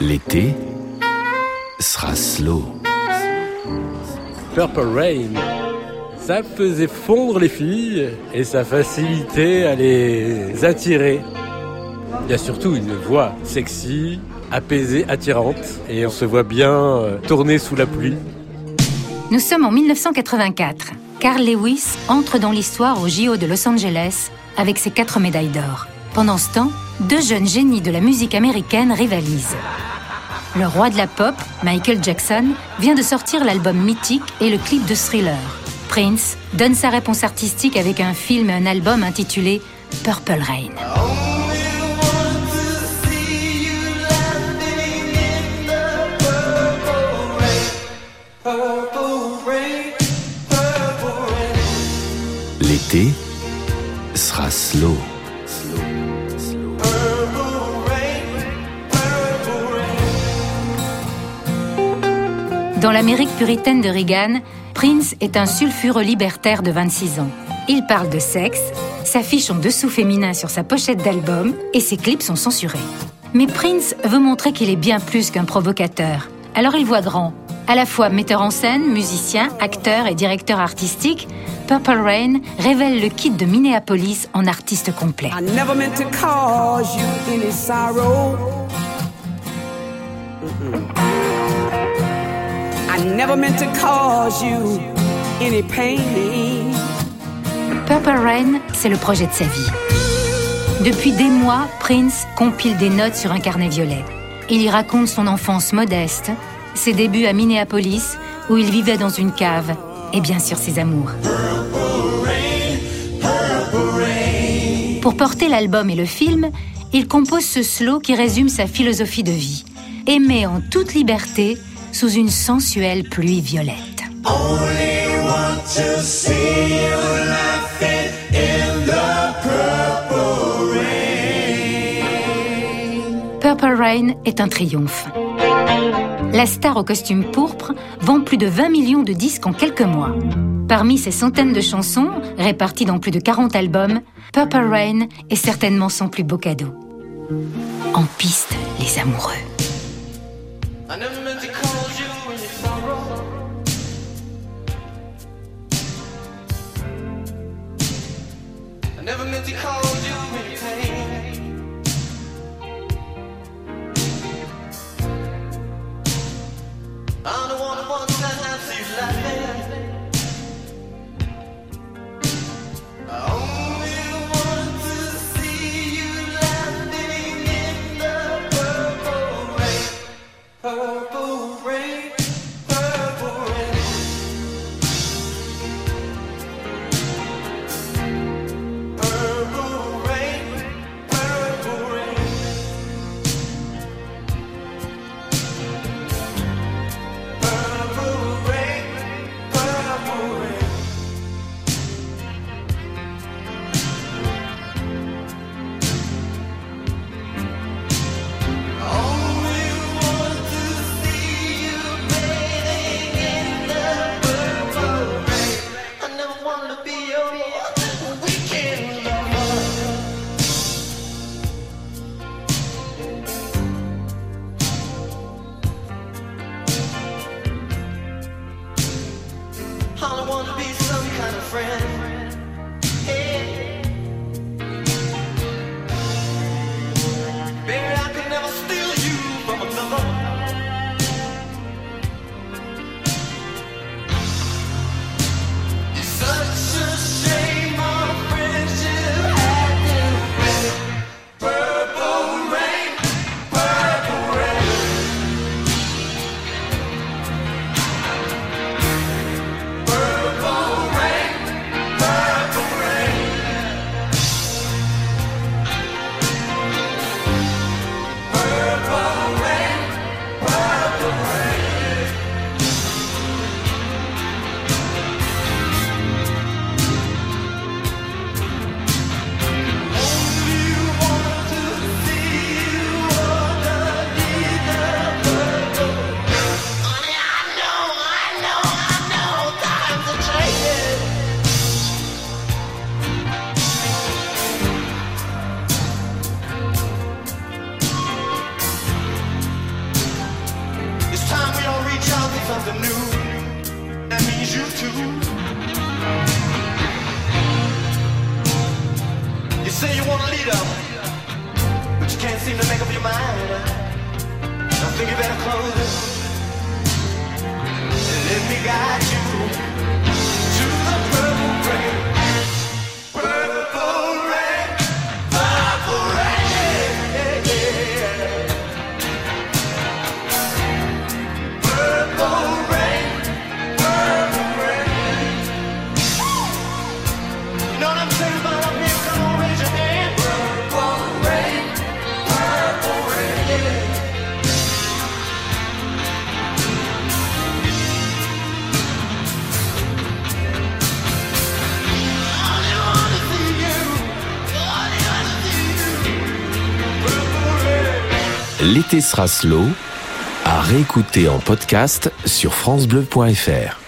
L'été sera slow. Purple Rain, ça faisait fondre les filles et ça facilitait à les attirer. Il y a surtout une voix sexy, apaisée, attirante et on se voit bien euh, tourner sous la pluie. Nous sommes en 1984. Carl Lewis entre dans l'histoire au JO de Los Angeles avec ses quatre médailles d'or. Pendant ce temps, deux jeunes génies de la musique américaine rivalisent. Le roi de la pop, Michael Jackson, vient de sortir l'album mythique et le clip de Thriller. Prince donne sa réponse artistique avec un film et un album intitulé Purple Rain. L'été sera slow. Dans l'Amérique puritaine de Reagan, Prince est un sulfureux libertaire de 26 ans. Il parle de sexe, s'affiche en dessous féminin sur sa pochette d'album et ses clips sont censurés. Mais Prince veut montrer qu'il est bien plus qu'un provocateur. Alors il voit grand. À la fois metteur en scène, musicien, acteur et directeur artistique, Purple Rain révèle le kit de Minneapolis en artiste complet. Never meant to cause you any pain. Purple Rain, c'est le projet de sa vie. Depuis des mois, Prince compile des notes sur un carnet violet. Il y raconte son enfance modeste, ses débuts à Minneapolis, où il vivait dans une cave, et bien sûr ses amours. Pour porter l'album et le film, il compose ce slow qui résume sa philosophie de vie. Aimer en toute liberté sous une sensuelle pluie violette. Purple Rain est un triomphe. La star au costume pourpre vend plus de 20 millions de disques en quelques mois. Parmi ces centaines de chansons, réparties dans plus de 40 albums, Purple Rain est certainement son plus beau cadeau. En piste, les amoureux. I never meant to cause you any sorrow. I never meant to cause All I wanna be some kind of friend. That means you too. You say you want a leader, but you can't seem to make up your mind. I think you better close it. And let me guide you L'été sera slow à réécouter en podcast sur FranceBleu.fr.